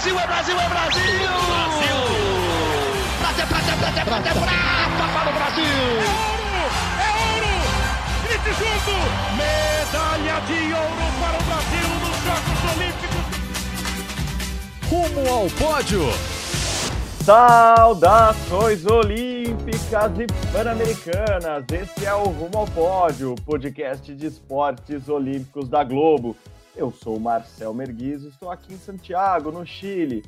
Brasil, é Brasil, é Brasil! Brasil! Prata, prata, prata, prata, prata para o Brasil! É ouro! É ouro! Grite junto! Medalha de ouro para o Brasil nos Jogos Olímpicos! Rumo ao pódio! Saudações olímpicas e pan-americanas! Esse é o Rumo ao Pódio, podcast de esportes olímpicos da Globo. Eu sou o Marcel Merguiz estou aqui em Santiago, no Chile.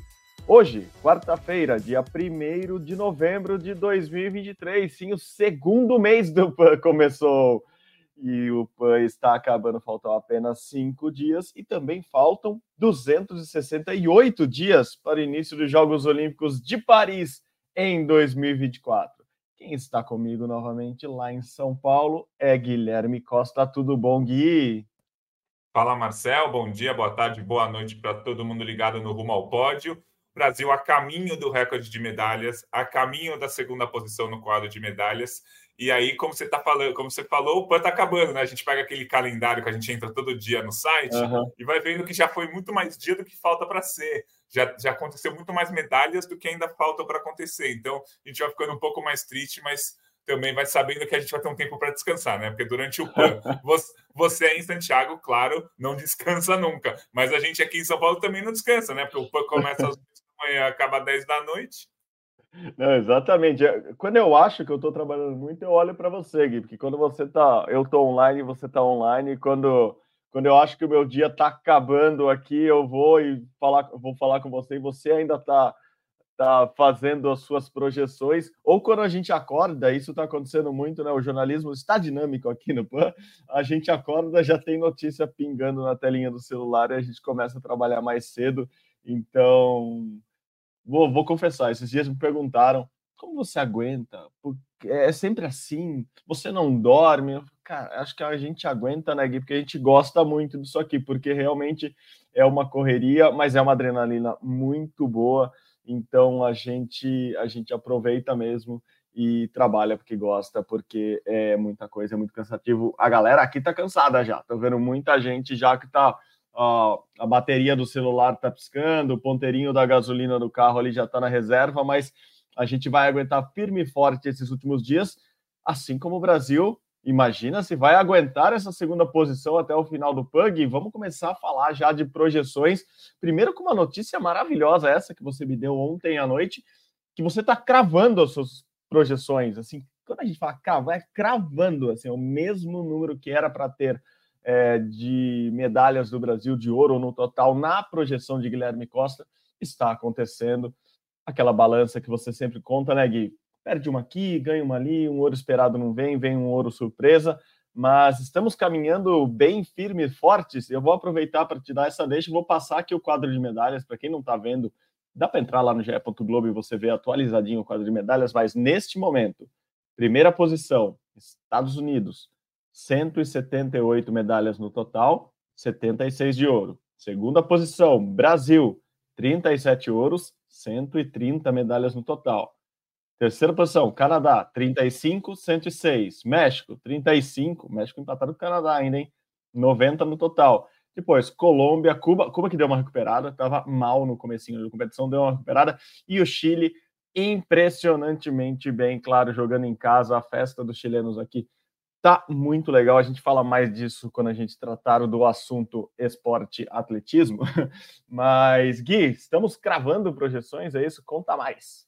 Hoje, quarta-feira, dia 1 de novembro de 2023. Sim, o segundo mês do PAN começou. E o PAN está acabando, faltam apenas cinco dias e também faltam 268 dias para o início dos Jogos Olímpicos de Paris em 2024. Quem está comigo novamente lá em São Paulo é Guilherme Costa. Tudo bom, Gui? Fala Marcel, bom dia, boa tarde, boa noite para todo mundo ligado no Rumo ao Pódio. Brasil a caminho do recorde de medalhas, a caminho da segunda posição no quadro de medalhas. E aí, como você tá falando, como você falou, o PAN tá acabando, né? A gente pega aquele calendário que a gente entra todo dia no site uhum. e vai vendo que já foi muito mais dia do que falta para ser. Já, já aconteceu muito mais medalhas do que ainda falta para acontecer. Então, a gente vai ficando um pouco mais triste, mas também vai sabendo que a gente vai ter um tempo para descansar, né? Porque durante o PAN, você é em Santiago, claro, não descansa nunca. Mas a gente aqui em São Paulo também não descansa, né? Porque o PAN começa às 8 da manhã acaba às 10 da noite. Não, exatamente. Quando eu acho que eu estou trabalhando muito, eu olho para você, Gui, porque quando você tá, eu estou online, você está online, e quando quando eu acho que o meu dia está acabando aqui, eu vou e falar, vou falar com você e você ainda está tá fazendo as suas projeções, ou quando a gente acorda, isso está acontecendo muito, né? O jornalismo está dinâmico aqui no PAN, a gente acorda, já tem notícia pingando na telinha do celular e a gente começa a trabalhar mais cedo. Então, vou, vou confessar, esses dias me perguntaram como você aguenta? Porque é sempre assim, você não dorme. Cara, acho que a gente aguenta, né, Gui? Porque a gente gosta muito disso aqui, porque realmente é uma correria, mas é uma adrenalina muito boa. Então a gente a gente aproveita mesmo e trabalha porque gosta, porque é muita coisa, é muito cansativo. A galera aqui tá cansada já. Tô vendo muita gente já que tá ó, a bateria do celular tá piscando, o ponteirinho da gasolina do carro ali já tá na reserva, mas a gente vai aguentar firme e forte esses últimos dias, assim como o Brasil Imagina se vai aguentar essa segunda posição até o final do PUG. Vamos começar a falar já de projeções. Primeiro com uma notícia maravilhosa essa que você me deu ontem à noite, que você está cravando as suas projeções. Assim, quando a gente fala cravar, é cravando assim, é o mesmo número que era para ter é, de medalhas do Brasil de ouro no total na projeção de Guilherme Costa está acontecendo. Aquela balança que você sempre conta, né, Gui? Perde uma aqui, ganha uma ali, um ouro esperado não vem, vem um ouro surpresa, mas estamos caminhando bem firme e fortes. Eu vou aproveitar para te dar essa deixa, vou passar aqui o quadro de medalhas para quem não está vendo. Dá para entrar lá no GE. Globo e você ver atualizadinho o quadro de medalhas, mas neste momento, primeira posição, Estados Unidos, 178 medalhas no total, 76 de ouro. Segunda posição, Brasil, 37 ouros, 130 medalhas no total. Terceira posição, Canadá, 35, 106. México, 35. México empatado com o Canadá ainda, hein? 90 no total. Depois, Colômbia, Cuba, Cuba que deu uma recuperada, estava mal no comecinho da competição, deu uma recuperada. E o Chile, impressionantemente bem, claro, jogando em casa, a festa dos chilenos aqui tá muito legal. A gente fala mais disso quando a gente tratar do assunto esporte atletismo. Mas, Gui, estamos cravando projeções, é isso? Conta mais.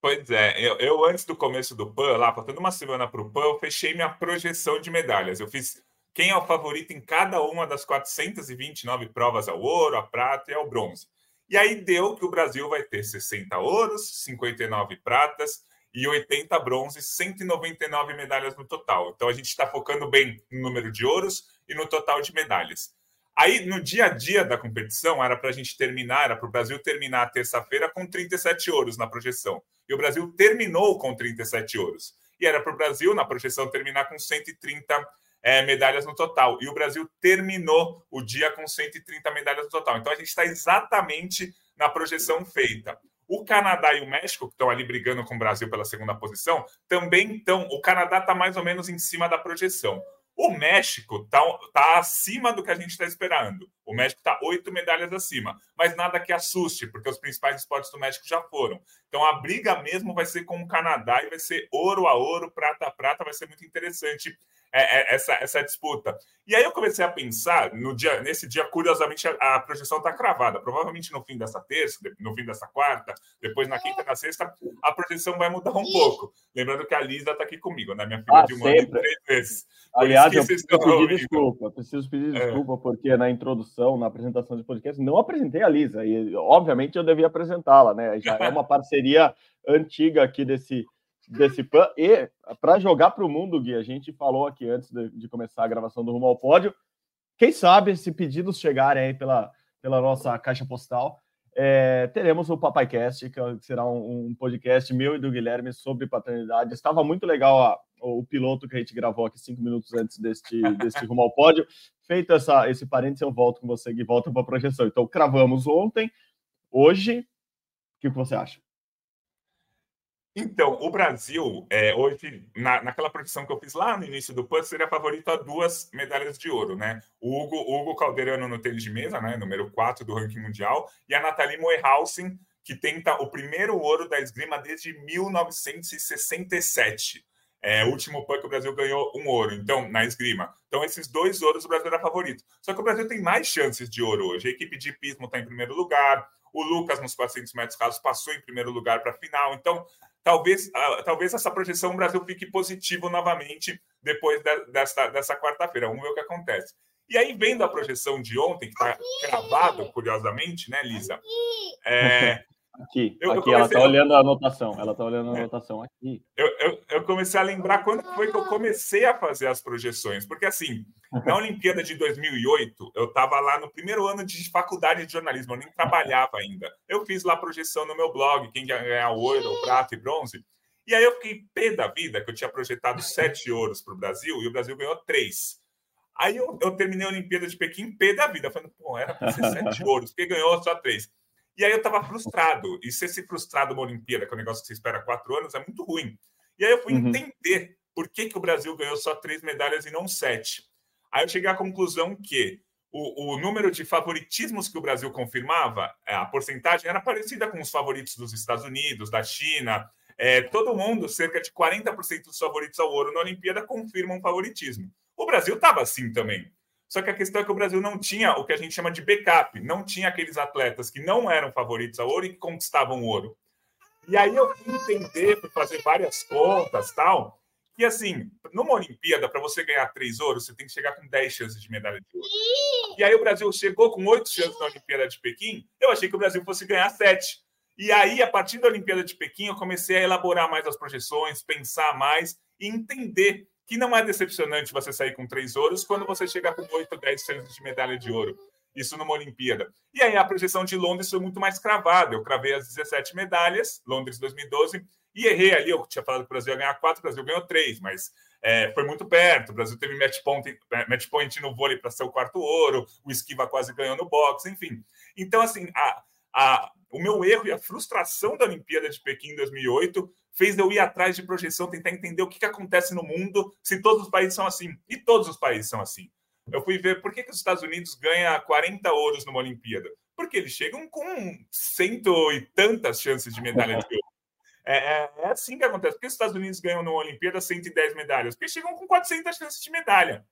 Pois é, eu, eu, antes do começo do PAN, lá, faltando uma semana para o PAN, eu fechei minha projeção de medalhas. Eu fiz quem é o favorito em cada uma das 429 provas ao ouro, a prata e ao bronze. E aí deu que o Brasil vai ter 60 ouros, 59 pratas e 80 bronzes, 199 medalhas no total. Então a gente está focando bem no número de ouros e no total de medalhas. Aí, no dia a dia da competição, era para a gente terminar, era para o Brasil terminar a terça-feira com 37 ouros na projeção. E o Brasil terminou com 37 ouros. E era para o Brasil, na projeção, terminar com 130 é, medalhas no total. E o Brasil terminou o dia com 130 medalhas no total. Então, a gente está exatamente na projeção feita. O Canadá e o México, que estão ali brigando com o Brasil pela segunda posição, também estão. O Canadá está mais ou menos em cima da projeção. O México está tá acima do que a gente está esperando. O México está oito medalhas acima, mas nada que assuste, porque os principais esportes do México já foram. Então a briga mesmo vai ser com o Canadá e vai ser ouro a ouro, prata a prata, vai ser muito interessante é, é, essa, essa disputa. E aí eu comecei a pensar, no dia, nesse dia, curiosamente, a, a projeção está cravada. Provavelmente no fim dessa terça, no fim dessa quarta, depois na quinta, na sexta, a projeção vai mudar um pouco. Lembrando que a Lisa está aqui comigo, né? Minha filha ah, de um ano e três vezes. Aliás, eu preciso pedir desculpa. Preciso pedir desculpa, porque na introdução, na apresentação de podcast, não apresentei a Lisa. E, obviamente, eu devia apresentá-la, né? Já é uma parceria antiga aqui desse desse PAN. E para jogar para o mundo, Gui, a gente falou aqui antes de, de, começar a gravação do Rumo ao Pódio. Quem sabe, se pedidos chegarem aí pela, pela nossa caixa postal, é, teremos o PapaiCast, que será um, um, podcast meu e do Guilherme sobre paternidade. Estava muito legal a, o piloto que a gente gravou aqui cinco minutos antes deste, deste Rumo ao Pódio. Feito essa, esse parênteses, eu volto com você, Gui, volta para a projeção. Então, cravamos ontem, hoje. O que você acha? Então, o Brasil, é, hoje, na, naquela projeção que eu fiz lá no início do PAN, seria favorito a duas medalhas de ouro, né? O Hugo, Hugo Calderano no tênis de mesa, né? Número 4 do ranking mundial, e a Nathalie Moehausen, que tenta o primeiro ouro da esgrima desde 1967. É, o último PAN que o Brasil ganhou um ouro, então, na esgrima. Então, esses dois ouros o Brasil era favorito. Só que o Brasil tem mais chances de ouro hoje. A equipe de pismo está em primeiro lugar, o Lucas, nos 400 metros rasos, passou em primeiro lugar para a final. Então, talvez, uh, talvez essa projeção o Brasil fique positivo novamente depois de, dessa, dessa quarta-feira. Vamos ver o que acontece. E aí, vendo a projeção de ontem, que está cravado, curiosamente, né, Lisa? É, Aqui, eu, aqui eu ela está olhando a anotação. Ela está olhando a é. anotação aqui. Eu, eu, eu, comecei a lembrar quando foi que eu comecei a fazer as projeções. Porque, assim, na Olimpíada de 2008, eu estava lá no primeiro ano de faculdade de jornalismo, eu nem trabalhava ainda. Eu fiz lá projeção no meu blog, quem ia ganhar ouro, prata e bronze. E aí eu fiquei pé da vida, que eu tinha projetado sete ouros para o Brasil e o Brasil ganhou três. Aí eu, eu terminei a Olimpíada de Pequim pé da vida, falando, pô, era para ser sete ouros, porque ganhou só três. E aí eu estava frustrado. E ser se frustrado uma Olimpíada, que é um negócio que você espera quatro anos, é muito ruim. E aí eu fui uhum. entender por que, que o Brasil ganhou só três medalhas e não sete. Aí eu cheguei à conclusão que o, o número de favoritismos que o Brasil confirmava, é, a porcentagem era parecida com os favoritos dos Estados Unidos, da China. É, todo mundo, cerca de 40% dos favoritos ao ouro na Olimpíada, confirmam favoritismo. O Brasil estava assim também. Só que a questão é que o Brasil não tinha o que a gente chama de backup, não tinha aqueles atletas que não eram favoritos ao ouro e que conquistavam ouro. E aí eu fui entender, fui fazer várias contas tal, que assim, numa Olimpíada, para você ganhar três ouros, você tem que chegar com 10 chances de medalha de ouro. E aí o Brasil chegou com oito chances na Olimpíada de Pequim, eu achei que o Brasil fosse ganhar sete. E aí, a partir da Olimpíada de Pequim, eu comecei a elaborar mais as projeções, pensar mais e entender que não é decepcionante você sair com três ouros quando você chega com oito, dez chances de medalha de ouro. Isso numa Olimpíada. E aí a projeção de Londres foi muito mais cravada. Eu cravei as 17 medalhas, Londres 2012, e errei ali. Eu tinha falado que o Brasil ia ganhar quatro, o Brasil ganhou três, mas é, foi muito perto. O Brasil teve match point, match point no vôlei para ser o quarto ouro, o Esquiva quase ganhou no boxe, enfim. Então, assim, a, a, o meu erro e a frustração da Olimpíada de Pequim em 2008 fez eu ir atrás de projeção, tentar entender o que, que acontece no mundo se todos os países são assim. E todos os países são assim. Eu fui ver por que, que os Estados Unidos ganham 40 ouros numa Olimpíada. Porque eles chegam com cento e tantas chances de medalha de ouro. É, é, é, assim que acontece. Por que os Estados Unidos ganham numa Olimpíada 110 medalhas? Porque chegam com 400 chances de medalha.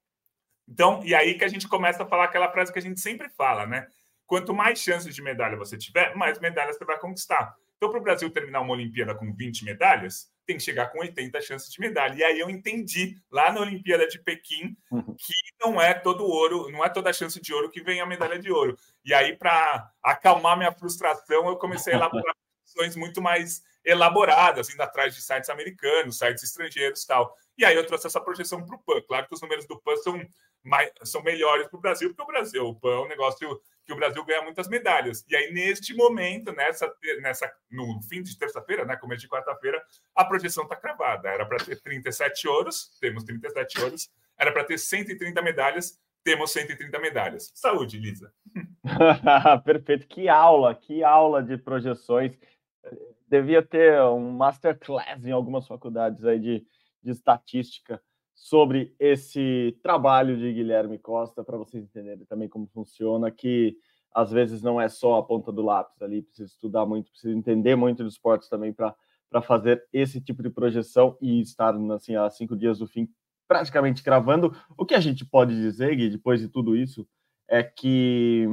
Então, e aí que a gente começa a falar aquela frase que a gente sempre fala, né? Quanto mais chances de medalha você tiver, mais medalhas você vai conquistar. Então, para o Brasil terminar uma Olimpíada com 20 medalhas, tem que chegar com 80 chances de medalha. E aí eu entendi lá na Olimpíada de Pequim uhum. que não é todo ouro, não é toda chance de ouro que vem a medalha de ouro. E aí, para acalmar minha frustração, eu comecei a elaborar posições muito mais elaboradas, indo atrás de sites americanos, sites estrangeiros e tal. E aí eu trouxe essa projeção para o PAN. Claro que os números do PAN são, mais, são melhores para o Brasil, porque o Brasil, o PAN é um negócio que o Brasil ganha muitas medalhas. E aí, neste momento, nessa, nessa, no fim de terça-feira, né, começo de quarta-feira, a projeção está cravada. Era para ter 37 ouros, temos 37 ouros. Era para ter 130 medalhas, temos 130 medalhas. Saúde, Lisa. Perfeito. Que aula, que aula de projeções. Devia ter um masterclass em algumas faculdades aí de, de estatística sobre esse trabalho de Guilherme Costa, para vocês entenderem também como funciona, que às vezes não é só a ponta do lápis ali, precisa estudar muito, precisa entender muito dos esportes também para fazer esse tipo de projeção e estar assim, há cinco dias do fim praticamente cravando. O que a gente pode dizer, Gui, depois de tudo isso, é que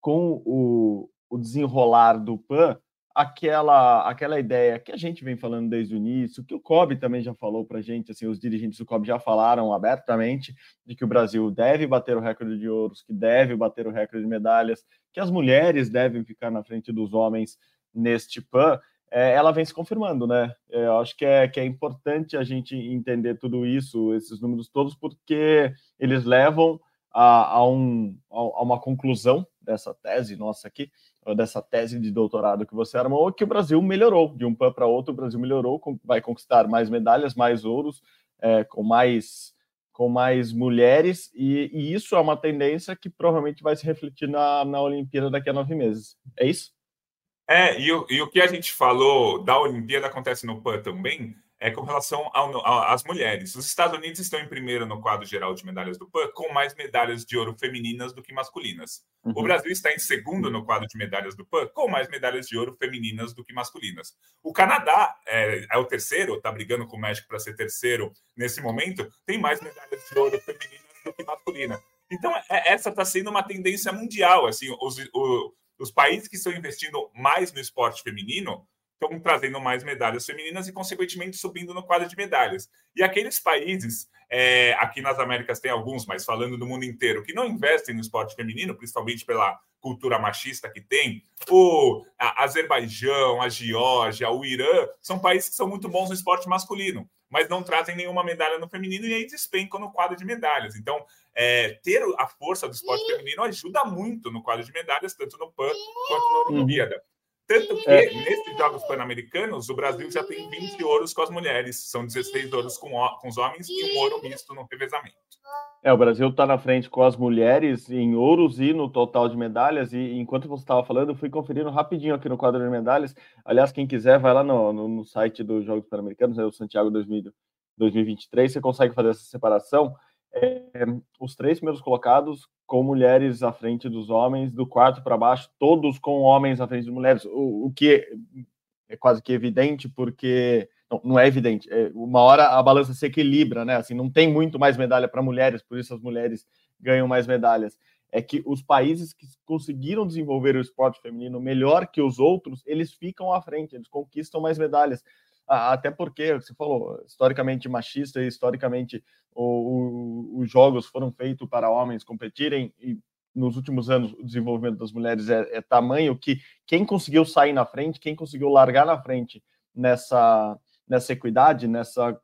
com o, o desenrolar do PAN, aquela aquela ideia que a gente vem falando desde o início, que o COB também já falou para a gente, assim, os dirigentes do COB já falaram abertamente de que o Brasil deve bater o recorde de ouros, que deve bater o recorde de medalhas, que as mulheres devem ficar na frente dos homens neste PAN, é, ela vem se confirmando, né? É, eu acho que é, que é importante a gente entender tudo isso, esses números todos, porque eles levam a, a, um, a uma conclusão dessa tese nossa aqui, dessa tese de doutorado que você armou, que o Brasil melhorou de um PAN para outro, o Brasil melhorou, vai conquistar mais medalhas, mais ouros, é, com mais com mais mulheres, e, e, isso é uma tendência que provavelmente vai se refletir na, na Olimpíada daqui a nove meses. É isso? É, e o, e o que a gente falou da Olimpíada acontece no PAN também, é com relação às mulheres. Os Estados Unidos estão em primeiro no quadro geral de medalhas do PAN, com mais medalhas de ouro femininas do que masculinas. Uhum. O Brasil está em segundo no quadro de medalhas do PAN, com mais medalhas de ouro femininas do que masculinas. O Canadá é, é o terceiro, está brigando com o México para ser terceiro nesse momento, tem mais medalhas de ouro femininas do que masculinas. Então, é, essa está sendo uma tendência mundial. Assim, os, o, os países que estão investindo mais no esporte feminino estão trazendo mais medalhas femininas e, consequentemente, subindo no quadro de medalhas. E aqueles países, é, aqui nas Américas tem alguns, mas falando do mundo inteiro, que não investem no esporte feminino, principalmente pela cultura machista que tem, o a Azerbaijão, a Geórgia, o Irã, são países que são muito bons no esporte masculino, mas não trazem nenhuma medalha no feminino e aí despencam no quadro de medalhas. Então, é, ter a força do esporte feminino ajuda muito no quadro de medalhas, tanto no PAN quanto na. Olimpíada. Tanto que, é. nesses Jogos Pan-Americanos, o Brasil já tem 20 ouros com as mulheres. São 16 ouros com, com os homens e um ouro misto no revezamento. É, o Brasil está na frente com as mulheres em ouros e no total de medalhas. E enquanto você estava falando, eu fui conferindo rapidinho aqui no quadro de medalhas. Aliás, quem quiser, vai lá no, no, no site dos Jogos Pan-Americanos, é o Santiago 2000, 2023, você consegue fazer essa separação. É, os três primeiros colocados com mulheres à frente dos homens, do quarto para baixo, todos com homens à frente de mulheres, o, o que é quase que evidente, porque não, não é evidente. É, uma hora a balança se equilibra, né? Assim, não tem muito mais medalha para mulheres, por isso as mulheres ganham mais medalhas. É que os países que conseguiram desenvolver o esporte feminino melhor que os outros, eles ficam à frente, eles conquistam mais medalhas. Até porque, você falou, historicamente machista e historicamente o, o, os jogos foram feitos para homens competirem e nos últimos anos o desenvolvimento das mulheres é, é, tamanho que quem conseguiu sair na frente, quem conseguiu largar na frente nessa, nessa equidade, nessa,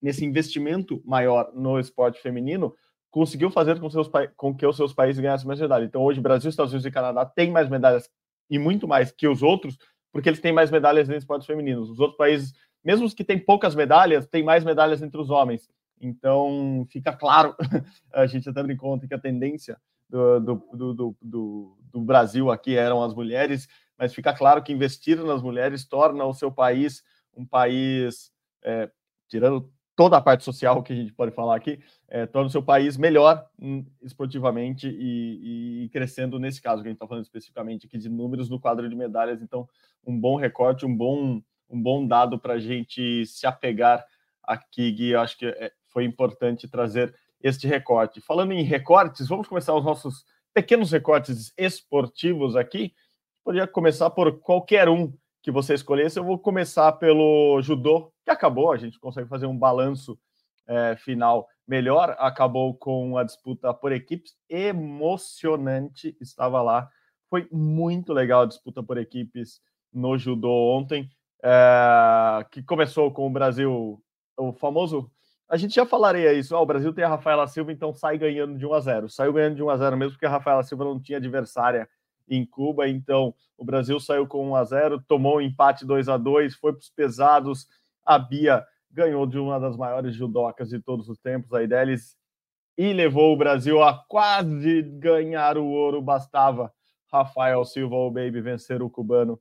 nesse investimento maior no esporte feminino, conseguiu fazer com, seus, com que os seus países ganhassem mais medalhas. Então, hoje, Brasil, Estados Unidos e Canadá têm mais medalhas e muito mais que os outros, porque eles têm mais medalhas em esportes femininos. Os outros países, mesmo os que têm poucas medalhas, têm mais medalhas entre os homens. Então, fica claro, a gente até brincou ontem que a tendência do, do, do, do, do Brasil aqui eram as mulheres, mas fica claro que investir nas mulheres torna o seu país um país, é, tirando toda a parte social que a gente pode falar aqui, é, torna o seu país melhor hum, esportivamente e, e, crescendo nesse caso, que a gente está falando especificamente aqui de números no quadro de medalhas. Então, um bom recorte, um bom, um bom dado para a gente se apegar aqui, Gui. Eu acho que é, foi importante trazer este recorte. Falando em recortes, vamos começar os nossos pequenos recortes esportivos aqui. Poderia começar por qualquer um que você escolhesse. Eu vou começar pelo judô, que acabou, a gente consegue fazer um balanço é, final melhor. Acabou com a disputa por equipes, emocionante, estava lá. Foi muito legal a disputa por equipes no judô ontem, é, que começou com o Brasil, o famoso. A gente já falaria isso. Ah, o Brasil tem a Rafaela Silva, então sai ganhando de 1 a 0. Saiu ganhando de 1 a 0 mesmo porque a Rafaela Silva não tinha adversária em Cuba. Então, o Brasil saiu com 1 a 0, tomou um empate 2 a 2, foi para os pesados. A Bia ganhou de uma das maiores judocas de todos os tempos, a Idelis, e levou o Brasil a quase ganhar o ouro. Bastava Rafael Silva, o Baby, vencer o cubano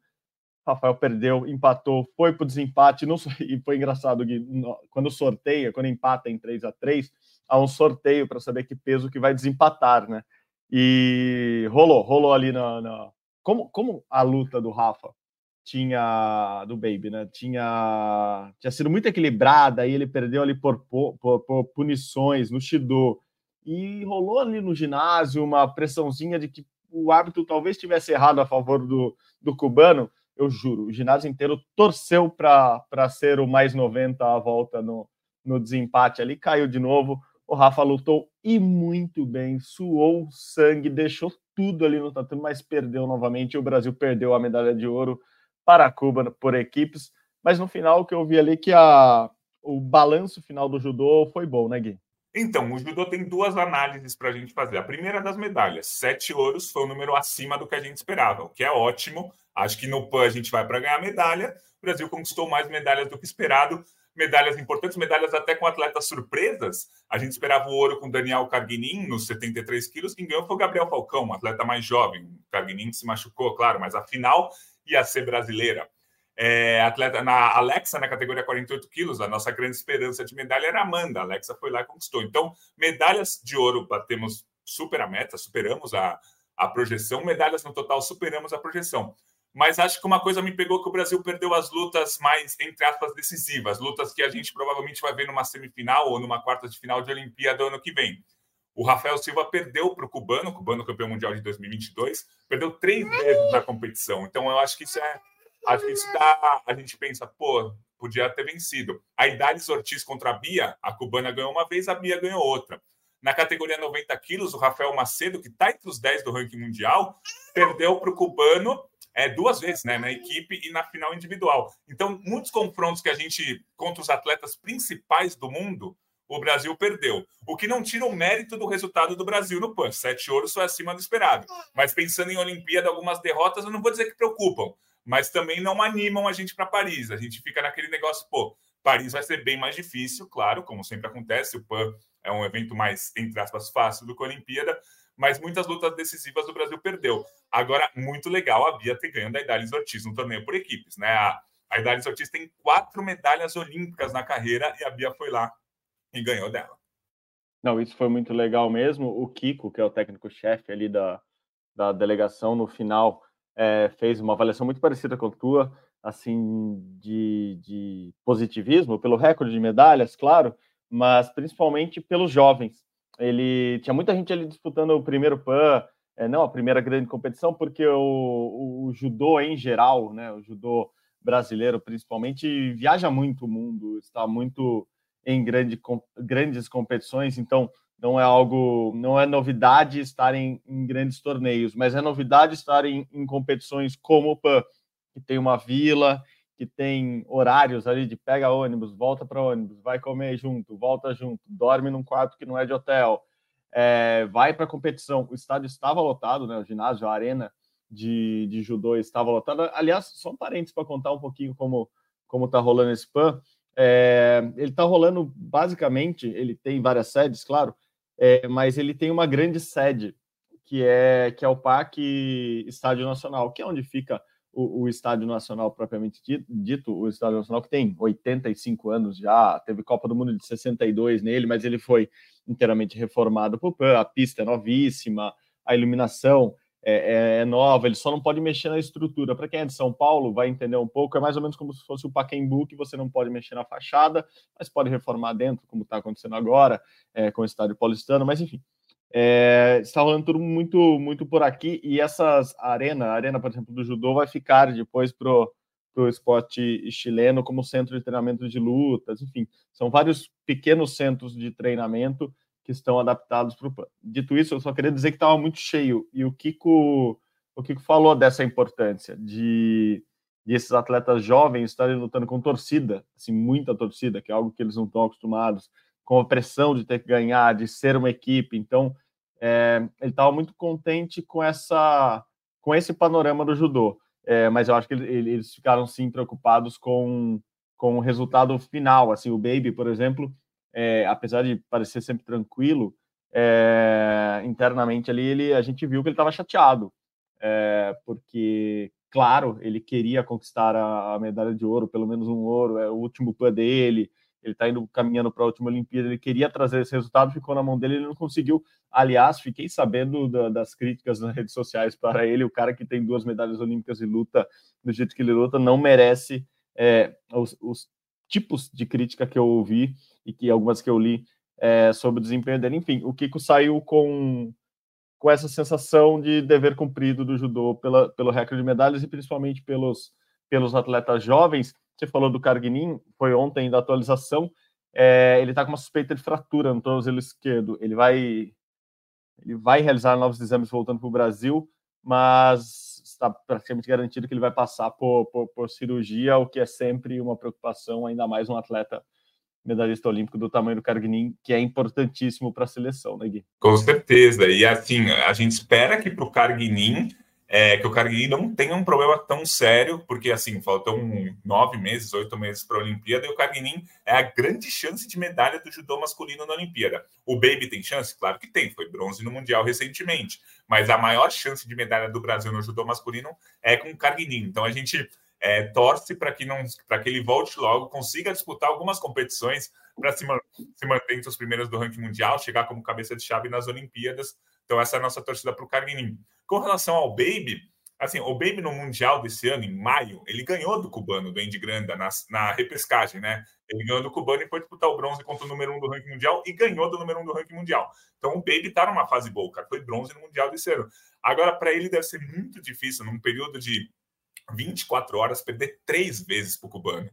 Rafael perdeu, empatou, foi para o desempate, não, e foi engraçado que quando sorteia, quando empata em 3 a 3 há um sorteio para saber que peso que vai desempatar, né? E rolou, rolou ali na, na. Como, como a luta do Rafa tinha do Baby, né? Tinha, tinha sido muito equilibrada, aí ele perdeu ali por, por, por, punições no Shido. E rolou ali no ginásio uma pressãozinha de que o árbitro talvez tivesse errado a favor do, do cubano. Eu juro, o ginásio inteiro torceu para ser o mais 90 a volta no, no desempate ali, caiu de novo. O Rafa lutou e muito bem, suou sangue, deixou tudo ali no tatame, mas perdeu novamente. O Brasil perdeu a medalha de ouro para Cuba por equipes, mas no final o que eu vi ali que a, o balanço final do judô foi bom, né, Gui? Então, o judô tem duas análises para a gente fazer. A primeira das medalhas, sete ouros foi um número acima do que a gente esperava, o que é ótimo. Acho que no PAN a gente vai para ganhar medalha. O Brasil conquistou mais medalhas do que esperado, medalhas importantes, medalhas até com atletas surpresas. A gente esperava o ouro com Daniel Carguinin nos 73 quilos, quem ganhou foi o Gabriel Falcão, um atleta mais jovem. O Carguinin se machucou, claro, mas a final ia ser brasileira. É, atleta na Alexa, na categoria 48 quilos, a nossa grande esperança de medalha era Amanda. A Alexa foi lá e conquistou. Então, medalhas de ouro batemos super a meta, superamos a, a projeção. Medalhas no total, superamos a projeção. Mas acho que uma coisa me pegou que o Brasil perdeu as lutas mais, entre aspas, decisivas, lutas que a gente provavelmente vai ver numa semifinal ou numa quarta de final de Olimpíada ano que vem. O Rafael Silva perdeu para o cubano, cubano campeão mundial de 2022, perdeu três vezes na competição. Então eu acho que isso é, acho que isso dá, a gente pensa, pô, podia ter vencido. A Idades Ortiz contra a Bia, a cubana ganhou uma vez, a Bia ganhou outra. Na categoria 90 quilos, o Rafael Macedo, que está entre os 10 do ranking mundial, perdeu para o cubano é, duas vezes, né, na equipe e na final individual. Então, muitos confrontos que a gente contra os atletas principais do mundo, o Brasil perdeu. O que não tira o mérito do resultado do Brasil no PAN. Sete ouros foi acima do esperado. Mas pensando em Olimpíada, algumas derrotas, eu não vou dizer que preocupam, mas também não animam a gente para Paris. A gente fica naquele negócio, pô, Paris vai ser bem mais difícil, claro, como sempre acontece. O PAN é um evento mais, entre aspas, fácil do que a Olimpíada, mas muitas lutas decisivas o Brasil perdeu. Agora, muito legal a Bia ter ganho da Idalis Ortiz no torneio por equipes, né? A, a Idalis Ortiz tem quatro medalhas olímpicas na carreira e a Bia foi lá e ganhou dela. Não, isso foi muito legal mesmo. O Kiko, que é o técnico-chefe ali da, da delegação, no final é, fez uma avaliação muito parecida com a tua, assim, de, de positivismo, pelo recorde de medalhas, claro, mas principalmente pelos jovens. Ele tinha muita gente ali disputando o primeiro PAN, é, não a primeira grande competição, porque o, o, judô em geral, né, o judô brasileiro principalmente, viaja muito o mundo, está muito em grande, com, grandes competições, então não é algo, não é novidade estar em, em grandes torneios, mas é novidade estar em, em competições como o PAN, que tem uma vila, que tem horários ali de pega ônibus, volta para ônibus, vai comer junto, volta junto, dorme num quarto que não é de hotel, é, vai para competição. O estádio estava lotado, né? O ginásio, a arena de, de judô estava lotada. Aliás, só um parênteses para contar um pouquinho como como está rolando esse PAN. É, ele está rolando basicamente, ele tem várias sedes, claro, é, mas ele tem uma grande sede que é que é o PAC Estádio Nacional, que é onde fica o, o, Estádio Nacional propriamente dito, o Estádio Nacional que tem 85 anos já, teve Copa do Mundo de 62 nele, mas ele foi inteiramente reformado por PAN, a pista é novíssima, a iluminação é, é, é, nova, ele só não pode mexer na estrutura. Para quem é de São Paulo, vai entender um pouco, é mais ou menos como se fosse o Pacaembu, que você não pode mexer na fachada, mas pode reformar dentro, como está acontecendo agora é, com o estádio paulistano, mas enfim. É, está rolando tudo muito, muito por aqui, e essas arena, a arena, por exemplo, do judô, vai ficar depois para o esporte chileno como centro de treinamento de lutas, enfim, são vários pequenos centros de treinamento que estão adaptados para o PAN. Dito isso, eu só queria dizer que estava muito cheio, e o Kiko, o Kiko falou dessa importância de, de esses atletas jovens estarem lutando com torcida, assim, muita torcida, que é algo que eles não estão acostumados, com a pressão de ter que ganhar, de ser uma equipe, então é, ele estava muito contente com essa com esse panorama do judô. É, mas eu acho que eles ficaram sim preocupados com, com o resultado final. Assim, o Baby, por exemplo, é, apesar de parecer sempre tranquilo, é, internamente ali ele, a gente viu que ele estava chateado, é, porque claro, ele queria conquistar a, a, medalha de ouro, pelo menos um ouro, é o último PAN dele, ele está indo caminhando para a última Olimpíada, ele queria trazer esse resultado, ficou na mão dele, ele não conseguiu. Aliás, fiquei sabendo da, das críticas nas redes sociais para ele, o cara que tem duas medalhas olímpicas e luta do jeito que ele luta, não merece é, os, os, tipos de crítica que eu ouvi e que algumas que eu li é, sobre o desempenho dele. Enfim, o Kiko saiu com, com essa sensação de dever cumprido do judô pela, pelo recorde de medalhas e principalmente pelos, pelos atletas jovens você falou do Carguinin, foi ontem da atualização. É, ele está com uma suspeita de fratura no tornozelo esquerdo. Ele vai, ele vai realizar novos exames voltando para o Brasil, mas está praticamente garantido que ele vai passar por, por, por, cirurgia, o que é sempre uma preocupação, ainda mais um atleta medalhista olímpico do tamanho do Carguinin, que é importantíssimo para a seleção, né, Gui? Com certeza. E assim, a gente espera que para o Carguinin é, que o Carguini não tenha um problema tão sério, porque assim, faltam nove meses, oito meses para a Olimpíada, e o Carguinin é a grande chance de medalha do judô masculino na Olimpíada. O Baby tem chance? Claro que tem, foi bronze no Mundial recentemente, mas a maior chance de medalha do Brasil no judô masculino é com o Carguinin. Então a gente é, torce para que não que ele volte logo, consiga disputar algumas competições para se, se manter entre os primeiros do ranking mundial, chegar como cabeça de chave nas Olimpíadas. Então essa é a nossa torcida para o Carguinin. Com relação ao Baby, assim, o Baby no Mundial desse ano, em maio, ele ganhou do cubano, do Andy Granda, na, na repescagem, né? Ele ganhou do cubano e foi disputar o bronze contra o número um do ranking mundial e ganhou do número um do ranking mundial. Então o Baby tá numa fase boa, cara. Foi bronze no Mundial desse ano. Agora, para ele deve ser muito difícil, num período de 24 horas, perder três vezes pro cubano.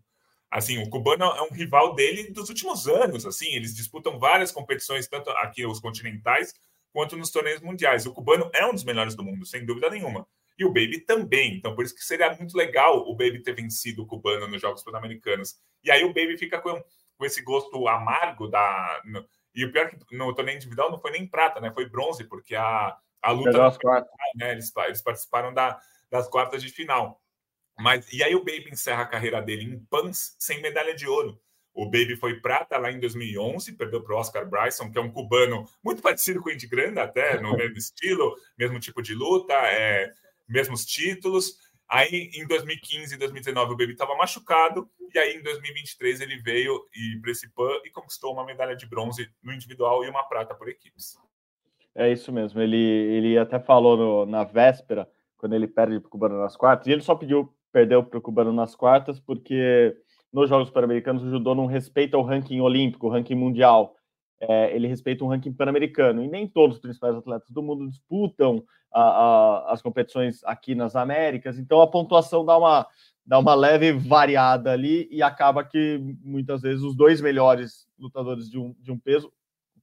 Assim, o cubano é um rival dele dos últimos anos, assim, eles disputam várias competições, tanto aqui os continentais, quanto nos torneios mundiais. O cubano é um dos melhores do mundo, sem dúvida nenhuma. E o Baby também. Então, por isso que seria muito legal o Baby ter vencido o cubano nos Jogos Pan-Americanos. E aí o Baby fica com, com esse gosto amargo da. No, e o pior é que no torneio individual não foi nem prata, né? Foi bronze, porque a, a luta. Né? Eles, eles participaram da, das quartas de final. Mas, e aí o Baby encerra a carreira dele em pans sem medalha de ouro. O Baby foi prata lá em 2011, perdeu para o Oscar Bryson, que é um cubano muito parecido com o Indy Grande, até no mesmo estilo, mesmo tipo de luta, é, mesmos títulos. Aí em 2015 e 2019 o Baby estava machucado, e aí em 2023 ele veio e para esse PAN e conquistou uma medalha de bronze no individual e uma prata por equipes. É isso mesmo. Ele, ele até falou no, na véspera, quando ele perde para o Cubano nas quartas, e ele só pediu, perdeu para o Cubano nas quartas, porque nos Jogos Pan-Americanos, o judô não respeita o ranking olímpico, o ranking mundial. É, ele respeita um ranking pan-americano. E nem todos os principais atletas do mundo disputam a, a, as competições aqui nas Américas. Então, a pontuação dá uma, dá uma leve variada ali e acaba que, muitas vezes, os dois melhores lutadores de um, de um peso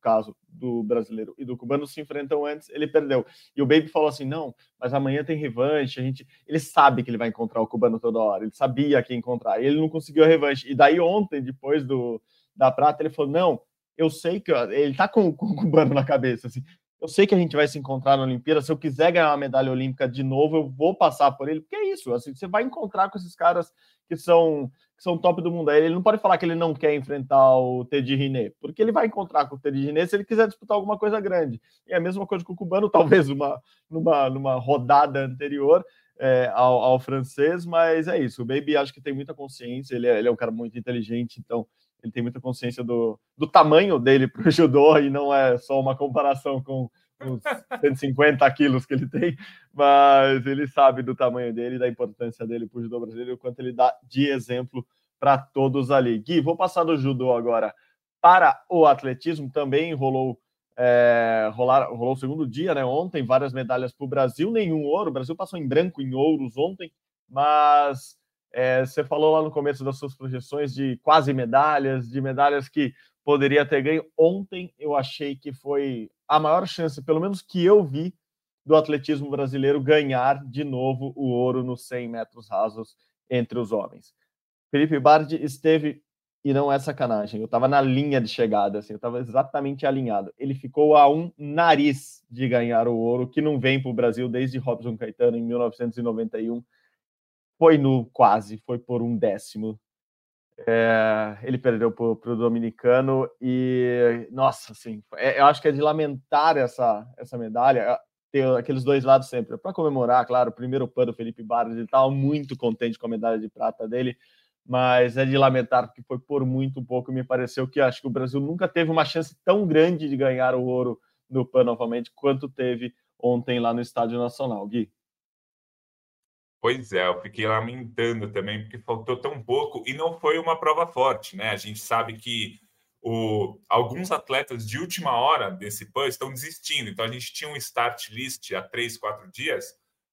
caso do brasileiro e do cubano se enfrentam antes, ele perdeu. E o Baby falou assim: não, mas amanhã tem revanche. A gente, ele sabe que ele vai encontrar o cubano toda hora. Ele sabia que ia encontrar. E ele não conseguiu a revanche. E daí ontem, depois do da prata, ele falou: não, eu sei que ele tá com, com o cubano na cabeça. Assim, eu sei que a gente vai se encontrar na Olimpíada. Se eu quiser ganhar uma medalha olímpica de novo, eu vou passar por ele, porque é isso. Assim, você vai encontrar com esses caras que são que são top do mundo. Ele não pode falar que ele não quer enfrentar o Teddy Riné, porque ele vai encontrar com o Teddy Riné se ele quiser disputar alguma coisa grande. E a mesma coisa com o cubano, talvez uma, numa, numa rodada anterior é, ao, ao, francês, mas é isso. O Baby acho que tem muita consciência, ele é, ele é um cara muito inteligente, então ele tem muita consciência do, do tamanho dele para o judô e não é só uma comparação com os 150 quilos que ele tem, mas ele sabe do tamanho dele, da importância dele para o judô brasileiro, o quanto ele dá de exemplo para todos ali. Gui, vou passar do judô agora para o atletismo, também rolou é, rolar, rolou o segundo dia, né? Ontem, várias medalhas para o Brasil, nenhum ouro. O Brasil passou em branco em ouros ontem, mas é, você falou lá no começo das suas projeções de quase medalhas, de medalhas que poderia ter ganho. Ontem eu achei que foi a maior chance, pelo menos que eu vi, do atletismo brasileiro ganhar de novo o ouro nos 100 metros rasos entre os homens. Felipe Bardi esteve, e não é sacanagem, eu estava na linha de chegada, assim, eu estava exatamente alinhado. Ele ficou a um nariz de ganhar o ouro, que não vem para o Brasil desde Robson Caetano em 1991. Foi no quase, foi por um décimo é, ele perdeu para o dominicano e, nossa, assim, é, eu acho que é de lamentar essa, essa medalha. ter aqueles dois lados sempre. Para comemorar, claro, o primeiro pano Felipe Barros, ele estava muito contente com a medalha de prata dele, mas é de lamentar porque foi por muito pouco. Me pareceu que acho que o Brasil nunca teve uma chance tão grande de ganhar o ouro no PAN novamente quanto teve ontem lá no Estádio Nacional. Gui. Pois é, eu fiquei lamentando também, porque faltou tão pouco e não foi uma prova forte, né? A gente sabe que o, alguns atletas de última hora desse PAN estão desistindo. Então, a gente tinha um start list há três, quatro dias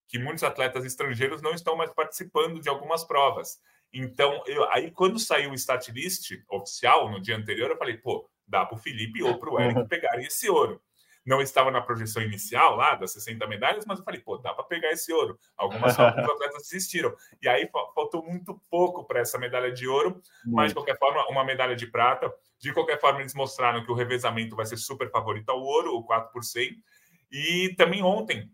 que muitos atletas estrangeiros não estão mais participando de algumas provas. Então, eu, aí quando saiu o start list oficial no dia anterior, eu falei, pô, dá para o Felipe ou para o Eric pegarem esse ouro não estava na projeção inicial lá das 60 medalhas, mas eu falei, pô, dá para pegar esse ouro. Algumas alguns atletas desistiram. E aí faltou muito pouco para essa medalha de ouro, mas de qualquer forma, uma medalha de prata. De qualquer forma, eles mostraram que o revezamento vai ser super favorito ao ouro, o 4 por 100. E também ontem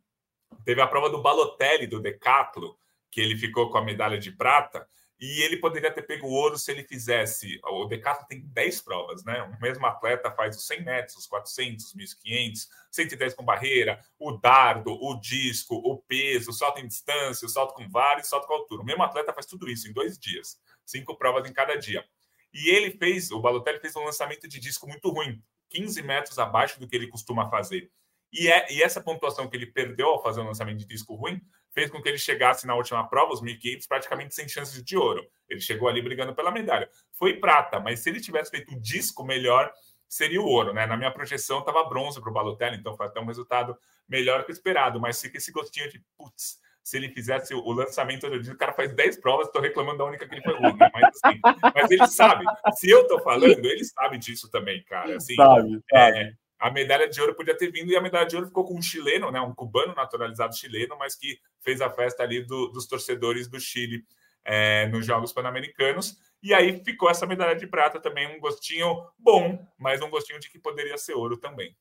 teve a prova do Balotelli, do Decathlon, que ele ficou com a medalha de prata. E ele poderia ter pego ouro se ele fizesse. O Decathlon tem 10 provas, né? O mesmo atleta faz os 100 metros, os 400, os 1500, 110 com barreira, o dardo, o disco, o peso, o salto em distância, o salto com vara e o salto com altura. O mesmo atleta faz tudo isso em dois dias, cinco provas em cada dia. E ele fez, o Balotelli fez um lançamento de disco muito ruim, 15 metros abaixo do que ele costuma fazer. E, é, e essa pontuação que ele perdeu ao fazer um lançamento de disco ruim fez com que ele chegasse na última prova, os 1.500, praticamente sem chances de ouro. Ele chegou ali brigando pela medalha. Foi prata, mas se ele tivesse feito um disco melhor, seria o ouro, né? Na minha projeção estava bronze para o Balotelli, então foi até um resultado melhor que o esperado, mas fica esse gostinho de putz, se ele fizesse o lançamento, digo, o cara faz 10 provas, estou reclamando da única que ele foi ruim, né? mas, assim, mas ele sabe, se eu estou falando, ele sabe disso também, cara. Assim, sabe, sabe. É, a medalha de ouro podia ter vindo e a medalha de ouro ficou com um chileno, né, um cubano naturalizado chileno, mas que fez a festa ali do, dos torcedores do Chile é, nos Jogos Pan-Americanos. E aí ficou essa medalha de prata também, um gostinho bom, mas um gostinho de que poderia ser ouro também.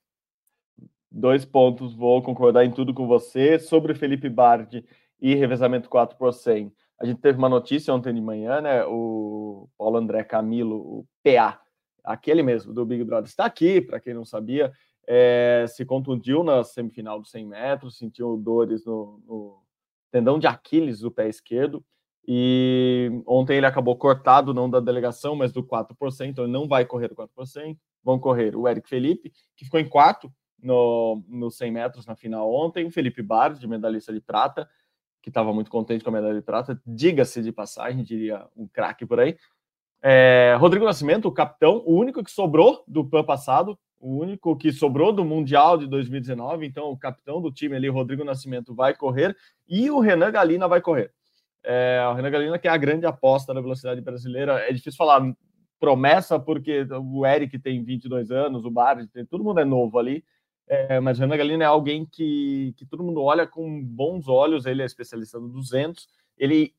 Dois pontos, vou concordar em tudo com você. Sobre Felipe Bardi e revezamento 4 por 100. A gente teve uma notícia ontem de manhã, né? O Paulo André Camilo, o PA, aquele mesmo do Big Brother, está aqui, para quem não sabia, é, se contundiu na semifinal dos 100 metros, sentiu dores no, no, tendão de Aquiles do pé esquerdo, e ontem ele acabou cortado, não da delegação, mas do 4%, então ele não vai correr o 4%, vão correr o Eric Felipe, que ficou em quarto no, no 100 metros na final ontem, o Felipe Barros, de medalhista de prata, que estava muito contente com a medalha de prata, diga-se de passagem, diria um craque por aí, é, Rodrigo Nascimento, o capitão, o único que sobrou do PAN passado, o único que sobrou do Mundial de 2019. Então, o capitão do time ali, Rodrigo Nascimento, vai correr e o Renan Galina vai correr. É, o Renan Galina, que é a grande aposta da velocidade brasileira, é difícil falar promessa, porque o Eric tem 22 anos, o Bard, tem, todo mundo é novo ali. É, mas o Renan Galina é alguém que, que todo mundo olha com bons olhos. Ele é especialista no 200. Ele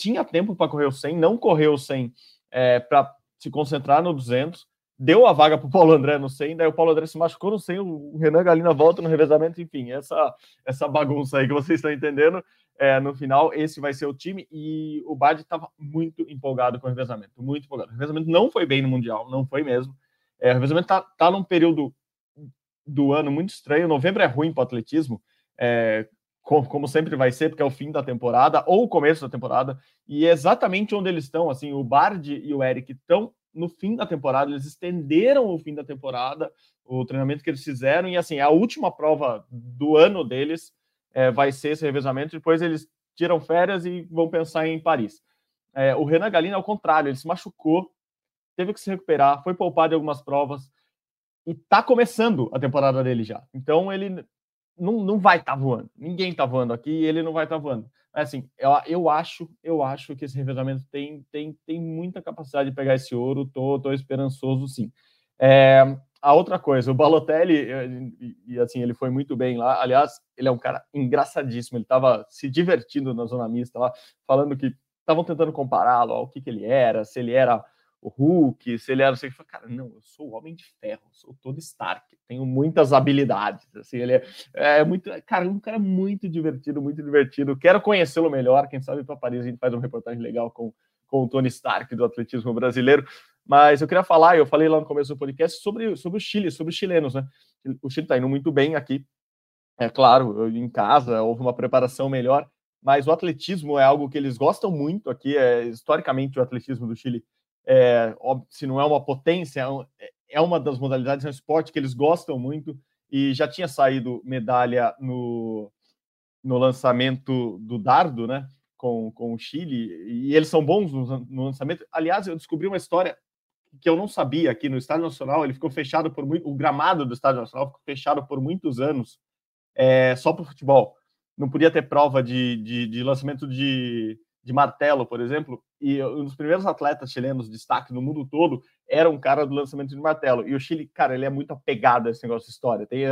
tinha tempo para correr o 100, não correu o 100 é, para se concentrar no 200, deu a vaga para o Paulo André no 100, daí o Paulo André se machucou no 100, o Renan Galina volta no revezamento, enfim, essa, essa bagunça aí que vocês estão entendendo. É, no final, esse vai ser o time e o Bad estava muito empolgado com o revezamento, muito empolgado. O revezamento não foi bem no Mundial, não foi mesmo. É, o revezamento está tá num período do ano muito estranho. Novembro é ruim para o atletismo. É, como sempre vai ser, porque é o fim da temporada ou o começo da temporada, e é exatamente onde eles estão, assim, o Bard e o Eric estão no fim da temporada, eles estenderam o fim da temporada, o treinamento que eles fizeram, e assim, a última prova do ano deles é, vai ser esse revezamento, depois eles tiram férias e vão pensar em Paris. É, o Renan Galina, ao contrário, ele se machucou, teve que se recuperar, foi poupado em algumas provas, e tá começando a temporada dele já. Então ele não, não vai estar tá voando. Ninguém está voando aqui e ele não vai estar tá voando. Assim, eu, eu acho, eu acho que esse revezamento tem, tem, tem muita capacidade de pegar esse ouro. Tô, tô esperançoso, sim. É, a outra coisa, o Balotelli, e, e, assim, ele foi muito bem lá. Aliás, ele é um cara engraçadíssimo. Ele estava se divertindo na zona mista lá, falando que estavam tentando compará-lo ao que, que ele era, se ele era o Hulk, se ele era assim, falei, cara, não, eu sou o Homem de Ferro, sou todo Stark, tenho muitas habilidades, assim, ele é, é muito, cara, um cara muito divertido, muito divertido, quero conhecê-lo melhor, quem sabe para Paris a gente faz uma reportagem legal com, com o Tony Stark do atletismo brasileiro, mas eu queria falar, eu falei lá no começo do podcast, sobre, sobre o Chile, sobre os chilenos, né, o Chile está indo muito bem aqui, É claro, em casa houve uma preparação melhor, mas o atletismo é algo que eles gostam muito aqui. É, historicamente, o atletismo do Chile, é, se não é uma potência, é, é uma das modalidades, é um esporte que eles gostam muito e já tinha saído medalha no, no lançamento do dardo, né? Com, com o Chile, e eles são bons no, no lançamento. Aliás, eu descobri uma história que eu não sabia aqui no Estádio Nacional, ele ficou fechado por muito. O gramado do Estádio Nacional ficou fechado por muitos anos é, só para o futebol. Não podia ter prova de, de, de lançamento de, de, martelo, por exemplo. E um dos primeiros atletas chilenos de destaque no mundo todo era um cara do lançamento de martelo. E o Chile, cara, ele é muito apegado a esse negócio de história. Tem,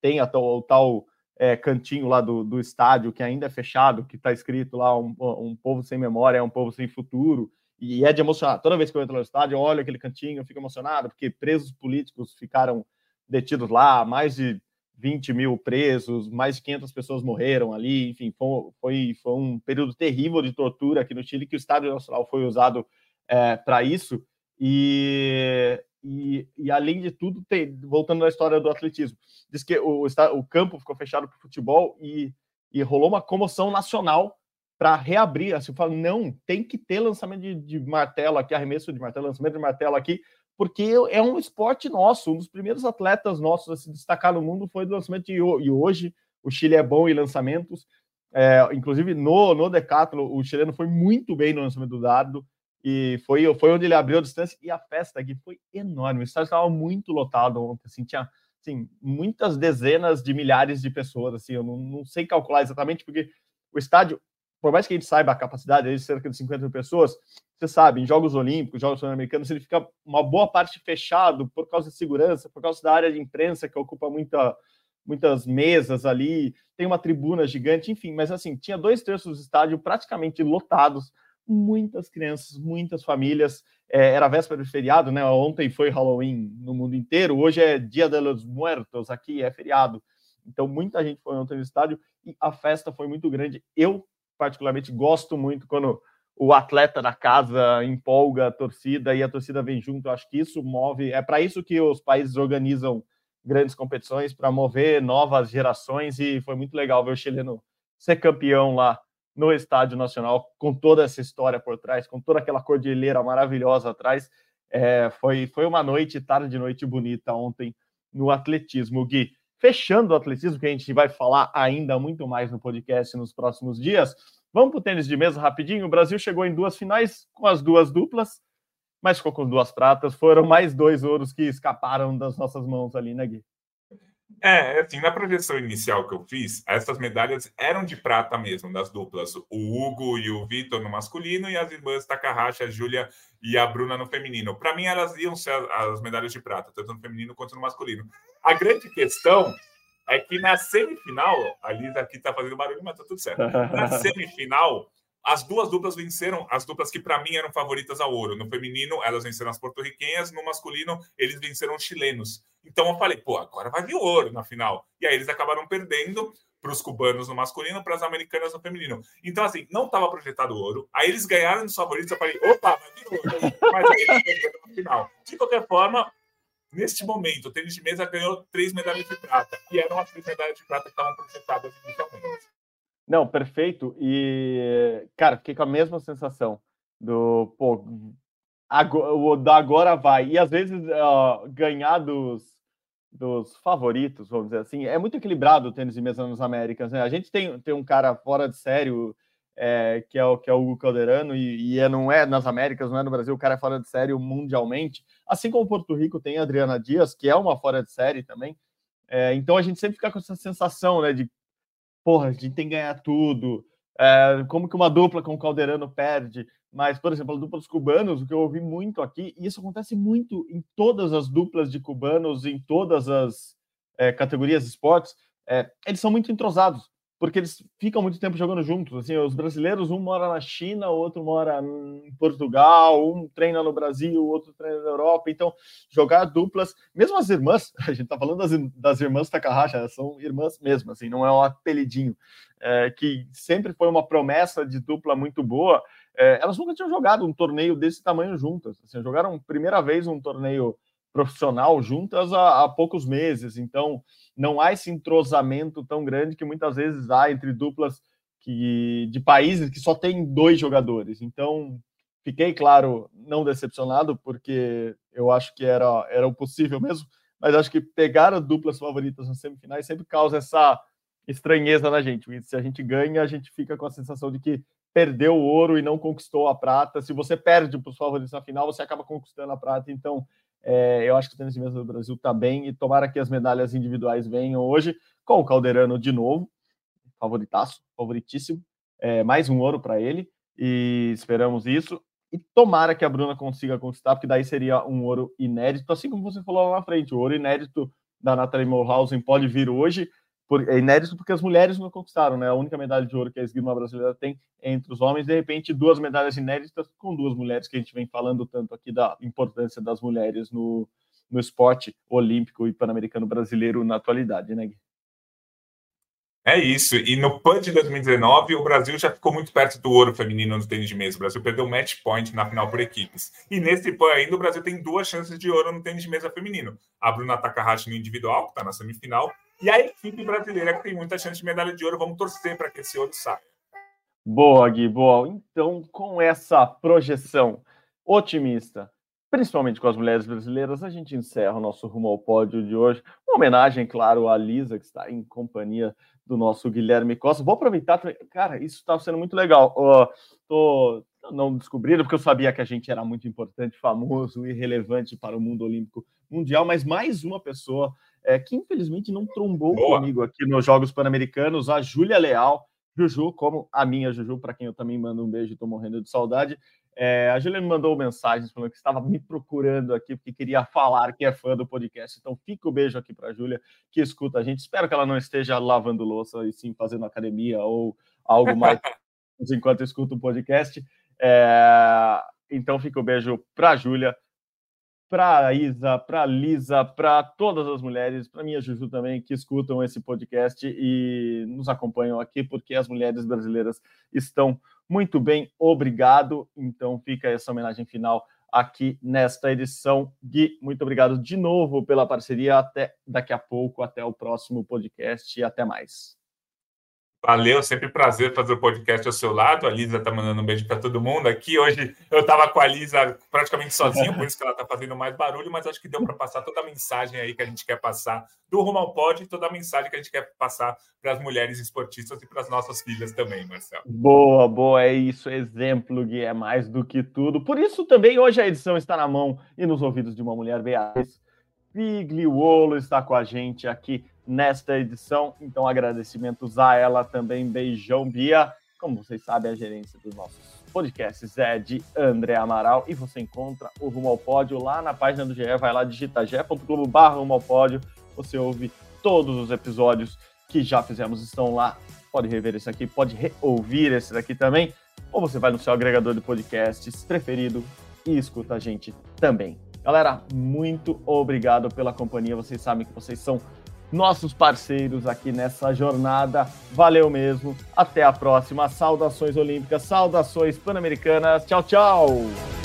tem a, o tal é, cantinho lá do, do estádio que ainda é fechado, que está escrito lá um, um povo sem memória é um povo sem futuro e é de emocionar. Toda vez que eu entro no estádio, eu olho aquele cantinho, eu fico emocionado, porque presos políticos ficaram detidos lá, mais de 20 mil presos, mais de 500 pessoas morreram ali, enfim, foi, foi, foi um período terrível de tortura aqui no Chile, que o Estádio Nacional foi usado é, para isso, e, e, e, além de tudo, tem, voltando à história do atletismo, diz que o, o campo ficou fechado para o futebol e, e rolou uma comoção nacional para reabrir. Assim, eu falo, não, tem que ter lançamento de, de, martelo aqui, arremesso de martelo, lançamento de martelo aqui, porque é um esporte nosso. Um dos primeiros atletas nossos a se destacar no mundo foi do lançamento de, e hoje o Chile é bom em lançamentos. É, inclusive no, no Decathlon, o chileno foi muito bem no lançamento do dardo e foi, foi onde ele abriu a distância e a festa aqui foi enorme. O estádio estava muito lotado ontem, assim, tinha assim, muitas dezenas de milhares de pessoas, assim, eu não, não sei calcular exatamente, porque o estádio por mais que a gente saiba a capacidade de cerca de 50 mil pessoas, você sabe, em Jogos Olímpicos, Jogos Sul-Americanos, ele fica uma boa parte fechado por causa de segurança, por causa da área de imprensa que ocupa muita, muitas mesas ali, tem uma tribuna gigante, enfim, mas assim, tinha dois terços do estádio praticamente lotados, muitas crianças, muitas famílias, é, era véspera de feriado, né? Ontem foi Halloween no mundo inteiro, hoje é Dia de los Muertos, aqui é feriado. Então, muita gente foi ontem no estádio e a festa foi muito grande. Eu particularmente gosto muito quando o atleta da casa empolga a torcida e a torcida vem junto. Acho que isso move. É para isso que os países organizam grandes competições para mover novas gerações e foi muito legal ver o chileno ser campeão lá no Estádio Nacional com toda essa história por trás, com toda aquela cordilheira maravilhosa atrás. É, foi, foi uma noite, tarde de noite bonita ontem no atletismo, Gui fechando o atletismo, que a gente vai falar ainda muito mais no podcast nos próximos dias. Vamos para o tênis de mesa rapidinho. O Brasil chegou em duas finais com as duas duplas, mas ficou com duas pratas. Foram mais dois ouros que escaparam das nossas mãos ali, né, Gui? É, assim, na projeção inicial que eu fiz, essas medalhas eram de prata mesmo, das duplas. O Hugo e o Vitor no masculino e as irmãs Takahashi, a Júlia e a Bruna no feminino. Para mim, elas iam ser as medalhas de prata, tanto no feminino quanto no masculino. A grande questão é que na semifinal, a Lisa aqui está fazendo barulho, mas tá tudo certo. Na semifinal, as duas duplas venceram, as duplas que para mim eram favoritas ao ouro. No feminino, elas venceram as porto-riquenhas, no masculino, eles venceram os chilenos. Então eu falei, pô, agora vai vir o ouro na final. E aí eles acabaram perdendo para os cubanos no masculino, para as americanas no feminino. Então, assim, não estava projetado ouro. Aí eles ganharam nos favoritos. Eu falei, opa, vai vir ouro. Mas aí eles no final. De qualquer forma, neste momento, o tênis de mesa ganhou três medalhas de prata. E eram as três medalhas de prata que estavam projetadas inicialmente. Não, perfeito. E, cara, fiquei com a mesma sensação do, pô, agora, o da agora vai. E às vezes uh, ganhar dos, dos favoritos, vamos dizer assim, é muito equilibrado o tênis de mesa nos Américas, né? A gente tem, tem um cara fora de sério, é, que, é o, que é o Hugo Calderano, e, e é, não é nas Américas, não é no Brasil, o cara é fora de sério mundialmente. Assim como Porto Rico tem a Adriana Dias, que é uma fora de série também. É, então a gente sempre fica com essa sensação, né, de porra, a gente tem que ganhar tudo. É, como que uma dupla com o Calderano perde? Mas, por exemplo, a dupla dos cubanos, o que eu ouvi muito aqui, e isso acontece muito em todas as duplas de cubanos, em todas as é, categorias de esportes, é, eles são muito entrosados porque eles ficam muito tempo jogando juntos. Assim, os brasileiros, um mora na China, o outro mora em Portugal, um treina no Brasil, o outro treina na Europa. Então, jogar duplas, mesmo as irmãs, a gente tá falando das, das irmãs Takahashi, elas são irmãs mesmo, assim, não é um apelidinho, é, que sempre foi uma promessa de dupla muito boa. É, elas nunca tinham jogado um torneio desse tamanho juntas. Assim, jogaram primeira vez um torneio profissional juntas há, há, poucos meses, então não há esse entrosamento tão grande que muitas vezes há entre duplas que, de países que só tem dois jogadores. Então, fiquei, claro, não decepcionado, porque eu acho que era, era o possível mesmo, mas acho que pegar as duplas favoritas nas semifinais sempre causa essa estranheza na gente. Se a gente ganha, a gente fica com a sensação de que perdeu o ouro e não conquistou a prata. Se você perde para os favoritos na final, você acaba conquistando a prata. Então, é, eu acho que o tênis de mesa do Brasil está bem e tomara que as medalhas individuais venham hoje com o Calderano de novo, favoritaço, favoritíssimo. É, mais um ouro para ele e esperamos isso. E tomara que a Bruna consiga conquistar, porque daí seria um ouro inédito, assim como você falou lá na frente. O ouro inédito da Natalie Mulhausen pode vir hoje por, é inédito porque as mulheres não conquistaram, né? A única medalha de ouro que a esgrima brasileira tem entre os homens, de repente, duas medalhas inéditas com duas mulheres, que a gente vem falando tanto aqui da importância das mulheres no, no esporte olímpico e pan-americano brasileiro na atualidade, né, Gui? É isso. E no PAN de 2019, o Brasil já ficou muito perto do ouro feminino no tênis de mesa. O Brasil perdeu match point na final por equipes. E nesse PAN ainda, o Brasil tem duas chances de ouro no tênis de mesa feminino. A Bruna Takahashi no individual, que está na semifinal, e a equipe brasileira, que tem muita chance de medalha de ouro, vamos torcer para que esse ouro saia. Boa, Gui, boa. Então, com essa projeção otimista, principalmente com as mulheres brasileiras, a gente encerra o nosso Rumo ao Pódio de hoje. Uma homenagem, claro, à Lisa, que está em companhia do nosso Guilherme Costa. Vou aproveitar, cara, isso está sendo muito legal. Uh, tô não descobrindo, porque eu sabia que a gente era muito importante, famoso e relevante para o mundo olímpico mundial, mas mais uma pessoa é, que infelizmente não trombou Boa. comigo aqui nos Jogos Pan-Americanos, a Júlia Leal, Juju, como a minha Juju, para quem eu também mando um beijo, estou morrendo de saudade. É, a Júlia me mandou mensagens falando que estava me procurando aqui porque queria falar que é fã do podcast. Então fica o beijo aqui para a Júlia, que escuta a gente. Espero que ela não esteja lavando louça e sim fazendo academia ou algo mais enquanto escuta o podcast. É, então fica o beijo para a Júlia para Isa, para Lisa, para todas as mulheres, para minha Juju também, que escutam esse podcast e nos acompanham aqui, porque as mulheres brasileiras estão muito bem, obrigado. Então fica essa homenagem final aqui nesta edição. Gui, muito obrigado de novo pela parceria. Até daqui a pouco, até o próximo podcast e até mais. Valeu, sempre prazer fazer o podcast ao seu lado. A Lisa tá mandando um beijo para todo mundo aqui. Hoje eu estava com a Lisa praticamente sozinho, por isso que ela tá fazendo mais barulho, mas acho que deu para passar toda a mensagem aí que a gente quer passar do Rumo ao Pod e toda a mensagem que a gente quer passar para as mulheres esportistas e para as nossas filhas também, Marcelo. Boa, boa, é isso. Exemplo, Gui, é mais do que tudo. Por isso também hoje a edição está na mão e nos ouvidos de uma mulher, Beatriz Pigliuolo está com a gente aqui nesta edição. Então, agradecimentos a ela também. Beijão, Bia. Como vocês sabem, a gerência dos nossos podcasts é de André Amaral e você encontra o Rumo ao Pódio lá na página do GE. Vai lá, digita ge.globo barra Rumo ao Pódio. Você ouve todos os episódios que já fizemos, estão lá. Pode rever esse aqui, pode reouvir esse daqui também. Ou você vai no seu agregador de podcasts preferido e escuta a gente também. Galera, muito obrigado pela companhia. Vocês sabem que vocês são nossos parceiros aqui nessa jornada. Valeu mesmo. Até a próxima. Saudações olímpicas, saudações pan-americanas. Tchau, tchau.